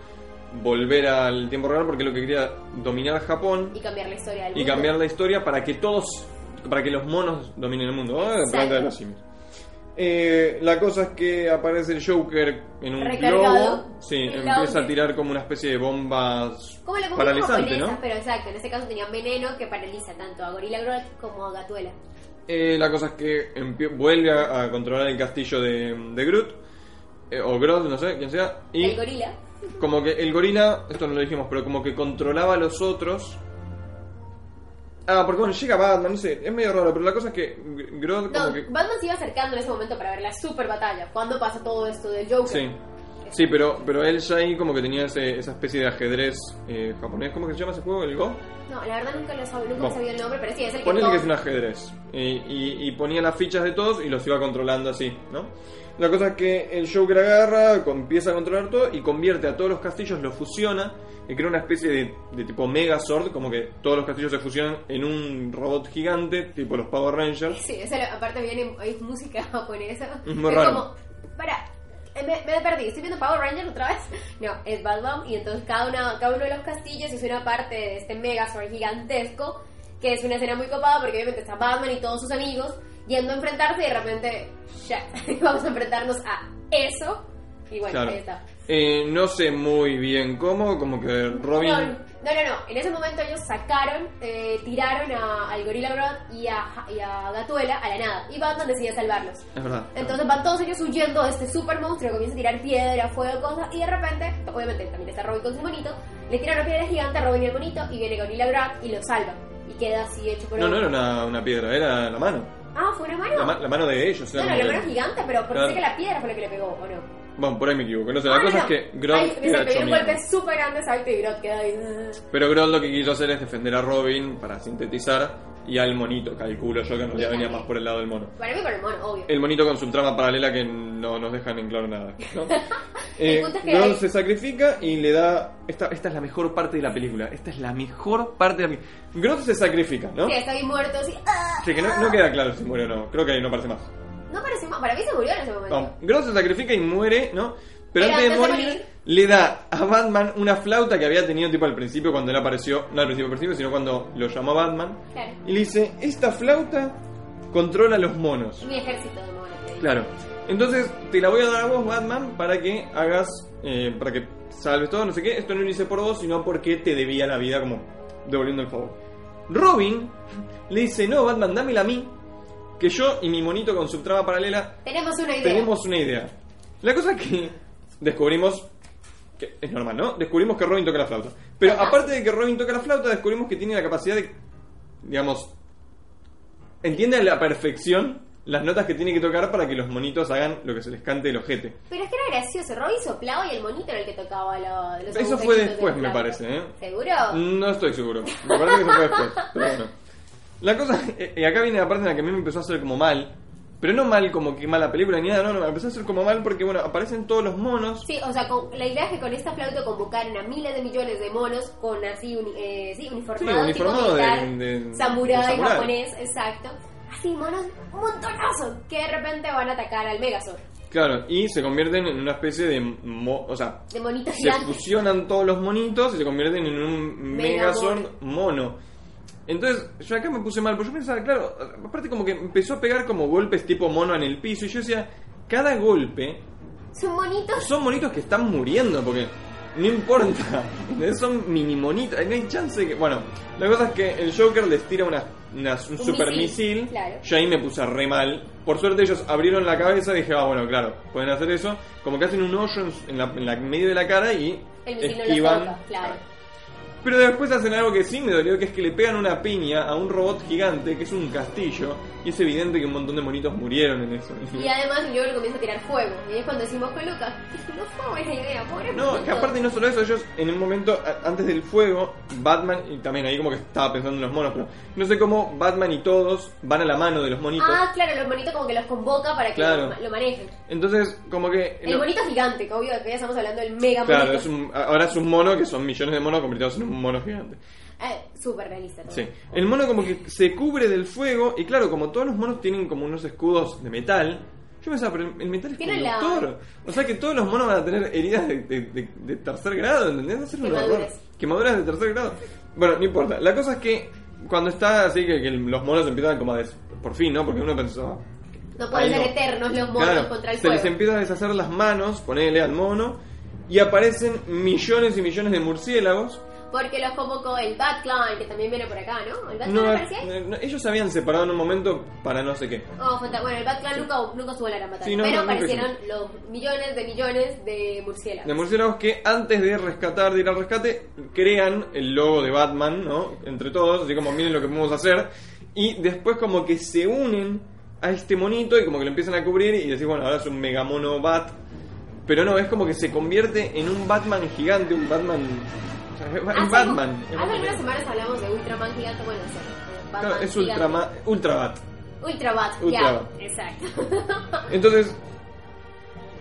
volver al tiempo real porque lo que quería dominar Japón Y cambiar la historia del y mundo. cambiar la historia para que todos, para que los monos dominen el mundo. Ah, Exacto. Planeta de los simios. Eh, la cosa es que aparece el Joker en un Recargado. globo. Sí, empieza a tirar como una especie de bombas Como ¿no? pero exacto, en este caso tenía veneno que paraliza tanto a Gorilla Grodd como a Gatuela. Eh, la cosa es que vuelve a, a controlar el castillo de, de Groot. eh, o Grodd, no sé, quién sea. Y El gorila. Como que el gorila, esto no lo dijimos, pero como que controlaba a los otros. Ah, porque bueno, llega Batman, no sé, es medio raro, pero la cosa es que Grodd como No, que... Batman se iba acercando en ese momento para ver la super batalla. ¿Cuándo pasa todo esto del Joker? Sí. Sí, pero, pero él ya ahí como que tenía ese- esa especie de ajedrez eh, japonés. ¿Cómo que se llama ese juego? ¿El Go? No, la verdad nunca lo sabía, nunca sabía el nombre, pero sí, es el que Ponele que es un ajedrez. Y, y- y ponía las fichas de todos y los iba controlando así, ¿no? La cosa es que el Joker agarra, empieza a controlar todo y convierte a todos los castillos, los fusiona y crea una especie de, de tipo Megazord, como que todos los castillos se fusionan en un robot gigante, tipo los Power Rangers. Sí, eso lo- aparte viene hay música (laughs) japonesa. Es muy raro. como, para, eh, me, me perdí, estoy viendo Power Rangers otra vez. (laughs) No, es Batman y entonces cada, una, cada uno de los castillos es una parte de este Megazord gigantesco, que es una escena muy copada porque obviamente está Batman y todos sus amigos yendo a enfrentarse y de repente, ya, (laughs) vamos a enfrentarnos a eso. Y bueno, Claro. ahí está. Eh, no sé muy bien cómo, como que Robin... No, no, no, no. En ese momento ellos sacaron, eh, tiraron a- al Gorilla Grodd y a, y a Gatuela a la nada. Y Batman decide salvarlos. Es verdad. Entonces van todos ellos huyendo de este super monstruo comienza a tirar piedra, fuego, cosas. Y de repente, obviamente también está Robin con su monito, le tiran una piedra gigante a Robin y el monito y viene Gorilla Grodd y lo salva. Y queda así hecho por No, no era una, una piedra, era la mano. Ah, fue una mano. La, ma- la mano de ellos. no, la mano gigante, pero pensé Claro. que la piedra fue la que le pegó, ¿o no? Bueno, por ahí me equivoco. No sé, la Ah, cosa no, es que. Grodd Ay, era se pegó un golpe súper grande, salto y Grodd queda ahí. Pero Grodd lo que quiso hacer es defender a Robin para sintetizar y al monito, calculo yo que en realidad venía más por el lado del mono. Para mí por el mono, obvio. El monito con su trama paralela que no nos dejan en claro nada. ¿no? (laughs) Eh, que se sacrifica y le da... Esta, esta es la mejor parte de la película. Esta es la mejor parte de la película. Se sacrifica, ¿no? Sí, está ahí muerto, así. ¡ah! Sí, que no, no queda claro si muere o no. Creo que ahí no parece más. No parece mal. Para mí se murió en ese momento. No, se sacrifica y muere, ¿no? Pero, Pero antes de morir, morir- le da a Batman una flauta que había tenido tipo al principio cuando él apareció, no al principio, al principio, sino cuando lo llamó Batman. Claro. Y le dice, esta flauta controla los monos. Mi ejército de monos. Claro. Entonces te la voy a dar a vos, Batman, para que hagas, eh, para que salves todo, no sé qué. Esto no lo hice por vos, sino porque te debía la vida, como devolviendo el favor. Robin le dice, no, Batman, dámela a mí, que yo y mi monito con su trama paralela Tenemos una idea. tenemos una idea. La cosa es que descubrimos que es normal, ¿no? Descubrimos que Robin toca la flauta. Pero Ajá. aparte de que Robin toca la flauta, descubrimos que tiene la capacidad de, digamos, entiende a la perfección las notas que tiene que tocar para que los monitos hagan lo que se les cante el ojete. Pero es que era gracioso. Robin soplaba y el monito era el que tocaba lo- los Eso fue después, me parece, ¿eh? ¿Seguro? No estoy seguro. Me parece que eso fue después. (laughs) Pero bueno. La cosa, eh, y acá viene la parte en la que a mí me empezó a hacer como mal. Pero no mal como que mala película ni nada, no, no, me empezó a hacer como mal porque, bueno, aparecen todos los monos. Sí, o sea, con- la idea es que con esta flauta convocaron a miles de millones de monos con así, uni- eh, sí, uniformados, Sí, uniformado de- de- samurái, de samurái. japonés, exacto. Así, monos montonazos que de repente van a atacar al Megazord. Claro, y se convierten en una especie de. mo- o sea, De monitos se gigantes. fusionan todos los monitos y se convierten en un Mega Megazord mono. Entonces, yo acá me puse mal, porque yo pensaba, claro, aparte como que empezó a pegar como golpes tipo mono en el piso, y yo decía, cada golpe Son monitos. son monitos que están muriendo, porque no importa, son mini monitos, no hay chance de que... Bueno, la cosa es que el Joker les tira una, una- un, super misil, misil, claro. yo ahí me puse re mal. Por suerte ellos abrieron la cabeza y dije, ah, bueno, claro, pueden hacer eso, como que hacen un hoyo en, la, en la medio de la cara y El misil no los esquivan. toca, claro. Pero después hacen algo que sí me dolió, que es que le pegan una piña a un robot gigante, que es un castillo, y es evidente que un montón de monitos murieron en eso. Y además el le comienza a tirar fuego. Y es cuando decimos con Lucas, no fue buena idea, pobre No, que monito". aparte no solo eso, ellos en un momento antes del fuego, Batman, y también ahí como que estaba pensando en los monos, pero no sé cómo Batman y todos van a la mano de los monitos. Ah, claro, los monitos como que los convoca para que Claro. lo, lo manejen. Entonces, como que... El no- monito gigante, que obvio que ya estamos hablando del mega claro, monito. es un- ahora es un mono que son millones de monos convertidos en un mono gigante. Eh, Súper realista todo. Sí. El mono como que se cubre del fuego, y claro, como todos los monos tienen como unos escudos de metal, yo pensaba, pero el metal es Tiene la- conductor. O sea que todos los monos van a tener heridas de, de- de- de tercer grado, ¿entendés? A ser un Quemaduras. horror. Quemaduras de tercer grado. Bueno, no importa. La cosa es que cuando está así, que, que los monos empiezan como a des... Por fin, ¿no? Porque uno pensaba... No pueden ahí ser eternos los monos Claro, contra el se les empieza a deshacer las manos, ponele al mono, y aparecen millones y millones de murciélagos. Porque los convocó el Bat Clan, que también viene por acá, ¿no? ¿El Bat No, Clan aparecía eh, no, ellos se habían separado en un momento para no sé qué. Oh, bueno, el Bat Clan nunca, nunca en la gran batalla. Sí, no, pero aparecieron los millones de millones de murciélagos. De murciélagos que antes de rescatar, de ir al rescate, crean el logo de Batman, ¿no? Entre todos, así como miren lo que podemos hacer. Y después como que se unen a este monito y como que lo empiezan a cubrir y decís, bueno, ahora es un megamono Bat. Pero no, es como que se convierte en un Batman gigante, un Batman... (laughs) Hace, un Batman. Hace algunas semanas hablamos de Ultraman gigante, bueno, o sea, Batman Claro, es gigante. Ultrama, Ultra Bat. Ultra Bat, Ultra ya, Bat. exacto. (laughs) Entonces...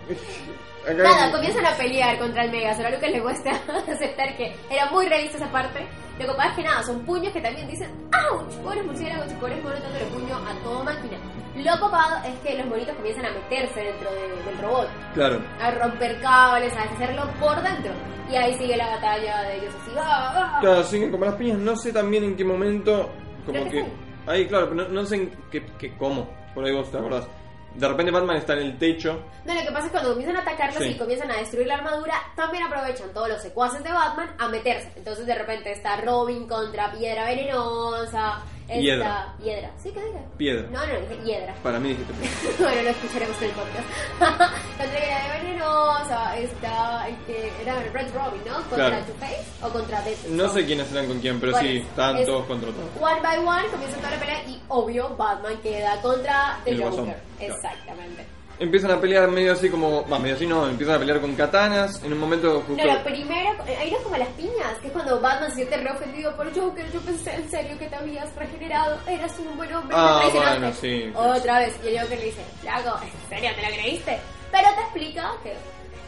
(laughs) acá- Nada, comienzan a pelear contra el Megazord. A Lucas le cuesta aceptar que era muy realista esa parte. Lo que pasa es que nada, son puños que también dicen ¡Auch! Pobres murciélagos y pobres monos dándole puño a toda máquina. Lo copado es que los monitos comienzan a meterse dentro de- del robot, Claro. a romper cables, a deshacerlo por dentro. Y ahí sigue la batalla de ellos así. ¡ah, ah! Claro, siguen como las piñas. No sé también en qué momento. Como Creo que que. sí. Ahí, claro, pero no, no sé en qué, qué- cómo. Por ahí vos te acordás. De repente Batman está en el techo. No, lo que pasa es que cuando comienzan a atacarlos Sí. y comienzan a destruir la armadura, también aprovechan todos los secuaces de Batman a meterse. Entonces de repente está Robin contra Piedra Venenosa. Está... Hiedra. Hiedra. ¿Sí que dije? Piedra. No, no, dije Hiedra. Para mí dijiste. (laughs) bueno, lo escucharemos en el podcast. contra Piedra Venenosa está el que era Red Robin, ¿no? Contra Claro. Two-Face o contra Death. No sé quiénes eran con quién, pero Bueno, sí, estaban es- todos contra todos. One by one comienza toda la pelea y obvio Batman queda contra el, El Guasón, Joker. claro. Empiezan a pelear medio así como. Va, medio así no, empiezan a pelear con katanas. En un momento justo. No, lo primero, eh, ahí no como las piñas, que es cuando Batman se siente re ofendido por Joker. Yo pensé en serio que te habías regenerado, eras un buen hombre. Ah, me traicionaste". bueno, sí. Otra vez, y el Joker le dice, Flaco, ¿en serio te lo creíste? Pero te explica que,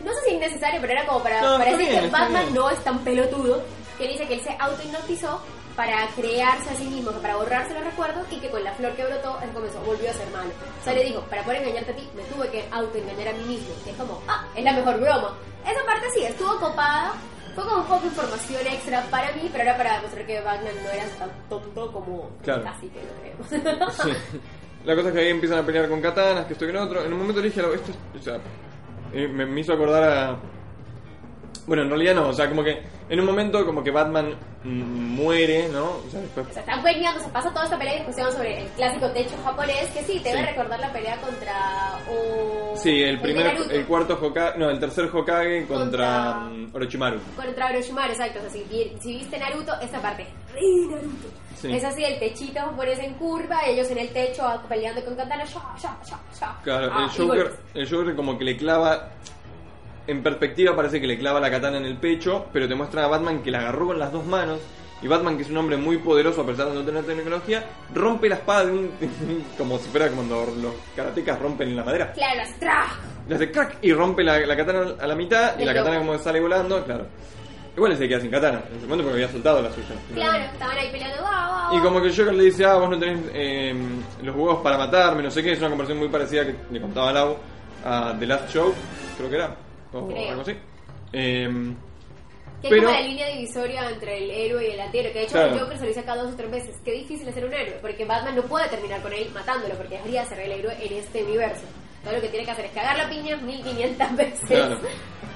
no sé si es necesario, pero era como para, No, para decir bien, que Batman bien. no es tan pelotudo, que dice que él se autohipnotizó para crearse a sí mismo, para borrarse los recuerdos y que con la flor que brotó él comenzó, volvió a ser malo. O sea, le dijo, para poder engañarte a ti, me tuve que autoengañar a mí mismo. Que es como, ah, es la mejor broma. Esa parte sí, estuvo copada. Fue como un poco de información extra para mí, pero era para demostrar que Batman no era tan tonto como Claro. casi que lo creemos. (laughs) Sí. La cosa es que ahí empiezan a pelear con katanas, que esto que lo otro. En un momento dije esto es- o sea, eh, me, me hizo acordar a... Bueno, en realidad no, o sea, como que en un momento como que Batman muere, ¿no? O sea, después... O sea, están peleando, se pasa toda esta pelea y discusión sobre el clásico techo japonés, que sí, te debe Sí. recordar la pelea contra... o- Sí, el de primer, Naruto. el cuarto Hokage, no, el tercer Hokage contra, Contra- mm, Orochimaru. Contra Orochimaru, exacto. O sea, si, si viste Naruto, esta parte. ¡Re Naruto! Sí. Es así, el techito japonés en curva, ellos en el techo ah, peleando con katana. Ya, ya, ya, ya. Claro, Ah, el Joker, el Joker como que le clava, en perspectiva parece que le clava la katana en el pecho, pero te muestra a Batman que la agarró con las dos manos. Y Batman, que es un hombre muy poderoso a pesar de no tener tecnología, rompe la espada de un, como si fuera cuando los karatecas rompen la madera. Claro, las ¡tra! Le hace crack y rompe la, la katana a la mitad y la katana como sale volando, claro. Igual se queda sin katana en ese momento porque había soltado la suya. Claro, estaban ahí peleando. ¡Guau, guau, Y como que Joker le dice, ah, vos no tenés eh, los huevos para matarme, no sé qué, es una conversación muy parecida que le contaba Lau a The Last Show, creo que era, o Creo. algo así. Eh, Que es pero- como la línea divisoria entre el héroe y el antihéroe. Que de hecho Claro. el Joker se lo dice acá dos o tres veces. Qué difícil es ser un héroe. Porque Batman no puede terminar con él matándolo. Porque debería ser el héroe en este universo. Todo lo que tiene que hacer es cagar la piña 1500 veces. claro.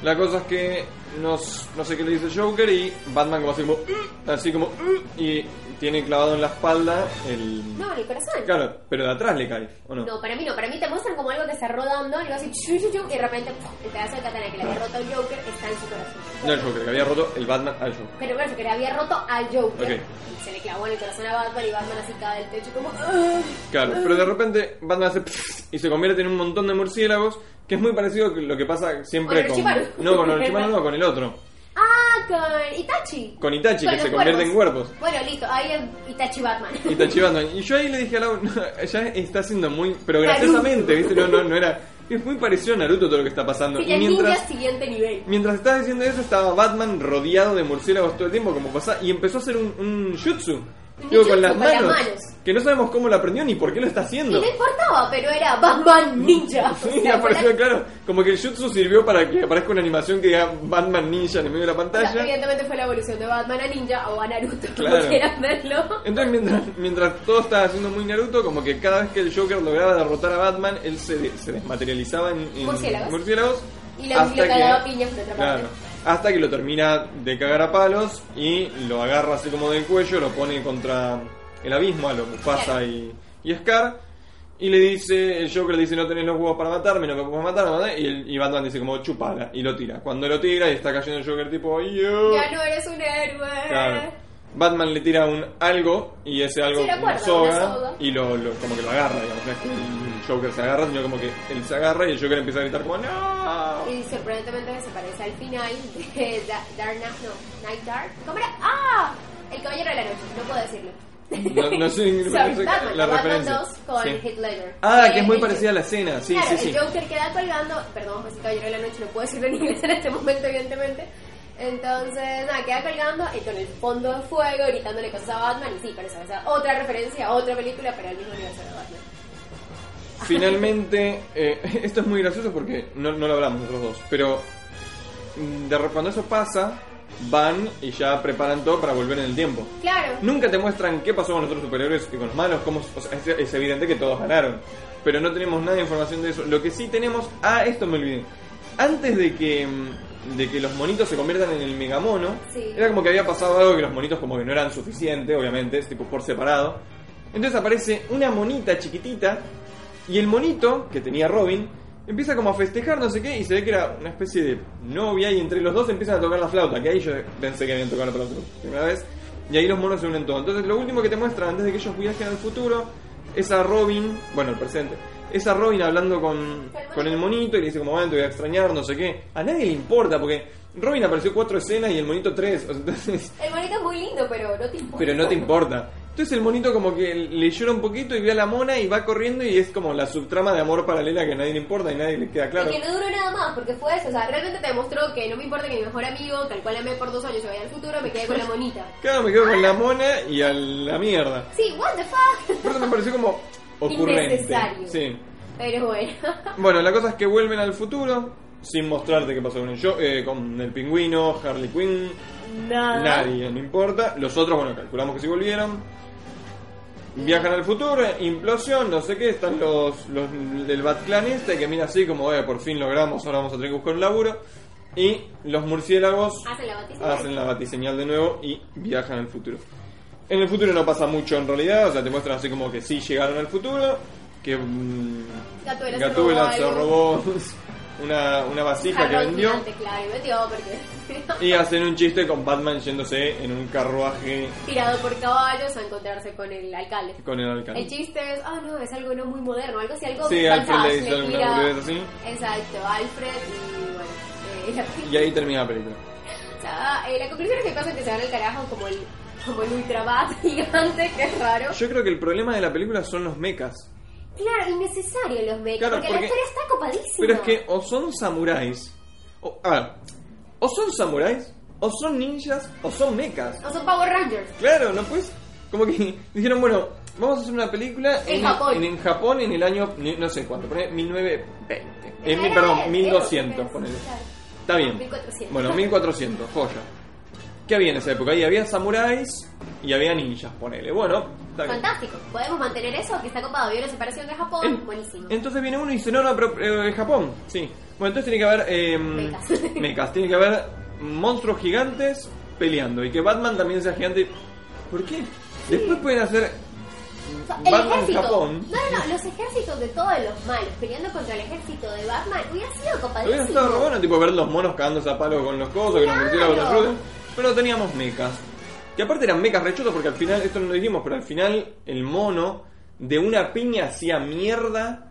La cosa es que nos, no sé qué le dice Joker y Batman como así como, "Uh", así como, "Uh", y tiene clavado en la espalda el... No, en el corazón. Claro, pero de atrás le cae, ¿o no? No, para mí no. Para mí te muestran como algo que está rodando y va así chu, chu, chu, y de repente el pedazo de katana que le había roto al Joker está en su corazón. No el Joker, que había roto el Batman al Joker. Pero eso que le había roto al Joker. Ok. Y se le clavó en el corazón a Batman y Batman así cae del techo como... Claro, pero de repente Batman hace y se convierte en un montón de murciélagos, que es muy parecido a lo que pasa siempre Con con... No, con Orochimaru no, con el otro. Ah, con Itachi. Con Itachi, Con que se convierte en cuerpos. Bueno, listo, ahí es Itachi Batman. (laughs) Itachi Batman. Y yo ahí le dije a Lau, (laughs) no, ya está siendo muy... Pero graciosamente, ¿viste? No, no, no era... Es muy parecido a Naruto todo lo que está pasando. Sí, y mientras... siguiente nivel. Mientras estaba diciendo eso, estaba Batman rodeado de murciélagos todo el tiempo, como pasa, y empezó a hacer un, un jutsu. Digo, con las con las manos, manos. Que no sabemos cómo lo aprendió ni por qué lo está Y haciendo. no importaba, pero era Batman Ninja. (laughs) O Sí, sea, apareció la- claro. Como que el jutsu sirvió para que aparezca una animación que diga Batman Ninja en el medio de la o pantalla. evidentemente fue la evolución de Batman a Ninja o a Naruto, Claro. como quieran verlo. Entonces, mientras, mientras todo estaba haciendo muy Naruto, como que cada vez que el Joker lograba derrotar a Batman, él se, se desmaterializaba en, en Murciélagos. murciélagos Y lo, lo cagaba a piñas de otra claro, parte. Hasta que lo termina de cagar a palos y lo agarra así como del cuello, lo pone contra el abismo a lo Mufasa Claro. y, y Scar. Y le dice, el Joker le dice no tenés los huevos para matarme, no me puedes matar, no me matar", y, el- y Batman dice como chupala y lo tira. Cuando lo tira y está cayendo el Joker tipo yo. Ya no eres un héroe. Claro. Batman le tira un algo y ese algo Sí, la una soga, una soga. y lo, lo- como que lo agarra, digamos, no es que el Joker se agarra, sino como que él se agarra y el Joker empieza a gritar como no. Y sorprendentemente se parece al final de Da- Dark Knight, no, Night Dark. ¿Cómo era? ¡Ah! El Caballero de la Noche, no puedo decirlo. No, no sé, (laughs) Sorry, no sé Batman, la Batman referencia. 2 con Sí. Heath Ledger. Ah, Eh, que es muy parecida a la escena, sí, claro, sí, sí. el Joker queda colgando, perdón, pues el Caballero de la Noche no puedo decirlo en inglés en este momento, evidentemente. Entonces, nada, queda colgando y con el fondo de fuego gritándole cosas a Batman. Y sí, parece o sea, otra referencia a otra película, pero al mismo universo de Batman. Finalmente, eh, (laughs) esto es muy gracioso porque no, no lo hablamos nosotros dos, pero mm, de, cuando eso pasa, van y ya preparan todo para volver en el tiempo. Claro. Nunca te muestran qué pasó con los otros superhéroes y con los malos, cómo, o sea, es, es evidente que todos ganaron, pero no tenemos nada de información de eso. Lo que sí tenemos, ah, esto me olvidé. Antes de que mm, de que los monitos se conviertan en el megamono, Sí. era como que había pasado algo que los monitos como que no eran suficientes, obviamente, tipo por separado. Entonces aparece una monita chiquitita y el monito que tenía Robin empieza como a festejar no sé qué y se ve que era una especie de novia y entre los dos empiezan a tocar la flauta, que ahí yo pensé que habían tocado la flauta por primera vez y ahí los monos se unen todos. Entonces lo último que te muestran antes de que ellos viajen al futuro es a Robin, bueno, el presente, es a Robin hablando con, con el monito y le dice como, bueno, te voy a extrañar, no sé qué. A nadie le importa porque Robin apareció cuatro escenas y el monito tres, entonces... El monito es muy lindo, pero no te importa. Pero no te importa. Entonces el monito como que le llora un poquito y ve a la mona y va corriendo y es como la subtrama de amor paralela que a nadie le importa y nadie le queda claro. Y que no duró nada más, porque fue eso. O sea, realmente te demostró que no me importa que mi mejor amigo, que al cual amé por dos años, se vaya al futuro, me quedé con la monita. Claro, me quedo con la mona y a la mierda. Sí, what the fuck. Por eso me pareció como ocurrente. Sí. Pero bueno. (laughs) Bueno, la cosa es que vuelven al futuro sin mostrarte qué pasó con el, yo, eh, con el pingüino, Harley Quinn, Nada. nadie, no importa. Los otros, bueno, calculamos que sí volvieron. Viajan al futuro, implosión, no sé qué, están los, los del Batclan este que mira así como, eh, por fin logramos, ahora vamos a tener que buscar un laburo. Y los murciélagos Hacen la batiseñal. hacen la batiseñal de nuevo y viajan al futuro. En el futuro no pasa mucho en realidad, o sea, te muestran así como que sí llegaron al futuro, que mm, Gatúbela se robó se algo. robó (laughs) una, una vasija que vendió claro, y metió porque... y hacen un chiste con Batman yéndose en un carruaje Tirado por caballos a encontrarse con el alcalde. con el alcalde. El chiste es, ah, no, es algo no muy moderno, algo así, algo Sí, Alfred le dice alguna así. Exacto, Alfred y bueno, eh, Y ahí termina la película. (laughs) O sea, eh, la conclusión es que pasa que se van al carajo como el, como el ultra bat (laughs) gigante, que es raro. Yo creo que el problema de la película son los mechas. Claro, innecesario los mechas, Claro, porque, porque- la historia está copadísima. Pero es que o son samuráis, o, a ver, o son samuráis, o son ninjas, o son mechas. O son Power Rangers. Claro, no pues. Como que (laughs) dijeron, bueno, vamos a hacer una película En Japón. En, en Japón en el año, no sé cuánto, pone 1920. Eh, Era- mi- perdón, era- 1200, era- ponele. Está bien. 1400. Bueno, 1400, joya. ¿Qué había en esa época? Ahí había samuráis y había ninjas, ponele. Bueno, está bien. Fantástico, podemos mantener eso, que está copado. Vio la separación de Japón, En- buenísimo. Entonces viene uno y dice, no, no, pero eh, Japón, sí. Bueno, entonces tiene que haber... Eh, Mechas. (laughs) mechas, tiene que haber monstruos gigantes peleando y que Batman también sea gigante. ¿Por qué? Después pueden hacer O sea, el Batman ejército. Japón. No, no, no, los ejércitos de todos los malos peleando contra el ejército de Batman hubiera sido Hubiera copadísimo. estado re bueno, tipo ver los monos cagándose a palo con los cosos, que los Claro. murciélagos te ayuden. Pero teníamos mechas. Que aparte eran mechas rechotos porque al final, esto no lo dijimos, pero al final el mono de una piña hacía mierda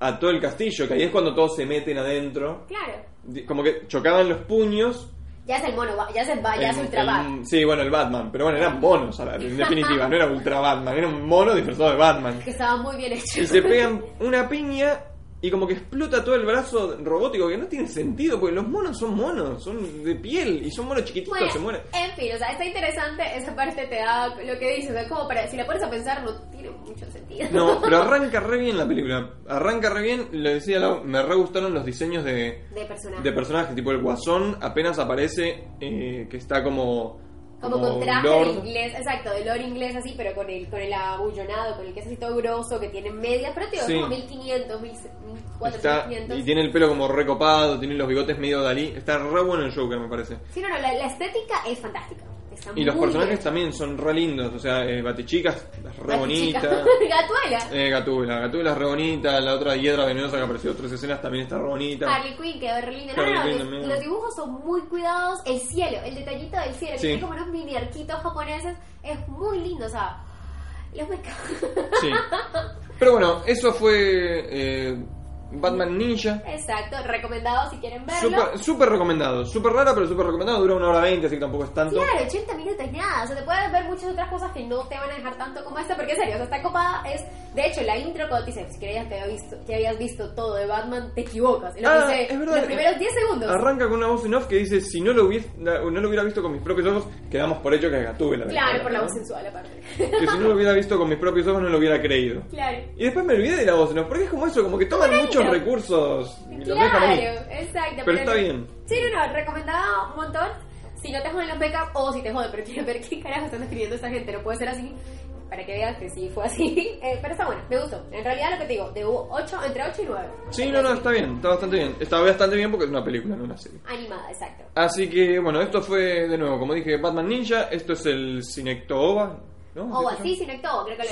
a todo el castillo, que ahí es cuando todos se meten adentro. Claro. Como que chocaban los puños. Ya es el mono, ya es el, ya es el- Ultra Bat. el- sí, bueno, el Batman. Pero bueno, eran monos, a en definitiva, no era Ultra Batman, era un mono disfrazado de Batman. (laughs) Que estaba muy bien hecho. Y se pegan una piña y como que explota todo el brazo robótico que no tiene sentido porque los monos son monos, son de piel y son monos chiquititos, Bueno, se mueren. en fin, o sea, está interesante, esa parte te da lo que dices, es como para, si la pones a pensar, no tiene mucho sentido. No, (laughs) pero arranca re bien la película. Arranca re bien, le decía, Lau, me re gustaron los diseños de, De personaje. de personajes, tipo el guasón apenas aparece eh, que está como... como con traje lord. de inglés, exacto, de lord inglés así, pero con el, con el abullonado, con el que es así todo grosso, que tiene medias, pero tío, Sí. es como 1500, 1400, Está, 1500. y tiene el pelo como recopado, tiene los bigotes medio Dalí. Está re bueno el Joker, me parece. Sí, no, no, la, la estética es fantástica. Está Y los muy personajes bien. también son re lindos. O sea, eh, Batichica es re bonita. (laughs) Gatuela. Eh, Gatúbela, Gatúbela es re bonita. La otra Hiedra Venenosa que apareció en otras escenas también está re bonita. Harley Quinn, que re linda. No, no, los, dibujos son muy cuidados. El cielo, el detallito del cielo, Sí. que tiene como unos mini arquitos japoneses, es muy lindo. O sea, los mecha. Sí. (laughs) Pero bueno, eso fue eh, Batman Ninja. Exacto, recomendado si quieren verlo. Súper recomendado. Súper rara, pero súper recomendado. Dura una hora veinte, así que tampoco es tanto. Claro, 80 minutos es nada. O sea, te puedes ver muchas otras cosas que no te van a dejar tanto como esta, porque en serio, o sea, está copada. Es, de hecho, la intro cuando te dice si creías que, había visto, que habías visto todo de Batman, te equivocas. Es lo Ah, dice es verdad. los primeros 10 segundos. Arranca con una voz en off que dice: Si no lo, hubies- no lo hubiera visto con mis propios ojos, quedamos por hecho que es Gatúbela. Claro, por la ¿no? voz sensual aparte. Que si no lo hubiera visto con mis propios ojos, no lo hubiera creído. (laughs) claro. Y después me olvidé de la voz en off, porque es como eso, como que toman Como recursos y los dejan ahí. Claro, exacto. Pero está bien. Sí, no, no, recomendado un montón. Si no te joden los make-up o si te joden, pero quieres ver qué carajo están escribiendo esta gente, no puede ser así. Para que veas que sí fue así. (laughs) Eh, pero está bueno, me gustó. En realidad lo que te digo, de 8, entre 8 y 9. Sí, no, no, está bien, está bastante bien. Está bastante bien porque es una película, no una serie. Animada, exacto. Así que, bueno, esto fue, de nuevo, como dije, Batman Ninja. Esto es el Cinectova, ¿no? O ¿Así se así, llama? Cinectobo, creo que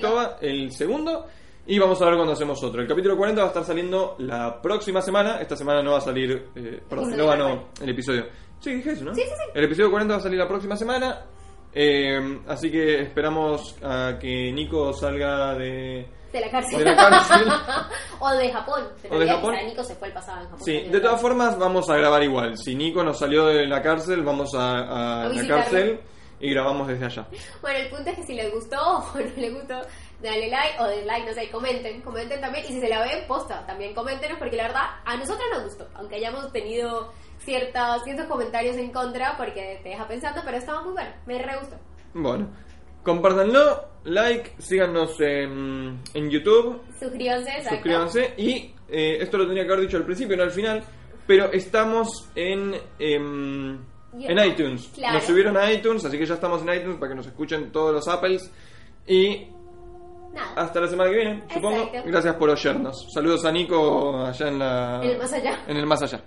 lo el segundo. Y vamos a ver cuando hacemos otro. El capítulo 40 va a estar saliendo la próxima semana. Esta semana no va a salir. Eh, perdón, no no, 40. el episodio. Sí, dije eso, ¿no? Sí, sí, sí. El episodio 40 va a salir la próxima semana. Eh, así que esperamos a que Nico salga de. De la cárcel. De la cárcel. (laughs) o de Japón. O de Japón. Nico se fue el pasado en Japón. Sí, de todas formas vamos a grabar igual. Si Nico nos salió de la cárcel, vamos a, a A la cárcel y grabamos desde allá. Bueno, el punto es que si les gustó o no les gustó, dale like o dislike, no sé, comenten, comenten también. Y si se la ven, posta, también coméntenos, porque la verdad, a nosotros nos gustó, aunque hayamos tenido ciertas, ciertos comentarios en contra, porque te deja pensando, pero estaba muy bueno, me re gustó. Bueno, compártanlo, like, síganos en, en YouTube, Suscríbanse, exacto. suscríbanse y eh, esto lo tenía que haber dicho al principio, no al final, pero estamos en, em, en iTunes. Claro. Nos subieron a iTunes, así que ya estamos en iTunes para que nos escuchen todos los Apples y Nada, hasta la semana que viene, supongo. Exacto. Gracias por oyernos. Saludos a Nico allá en la En el más allá. En el más allá.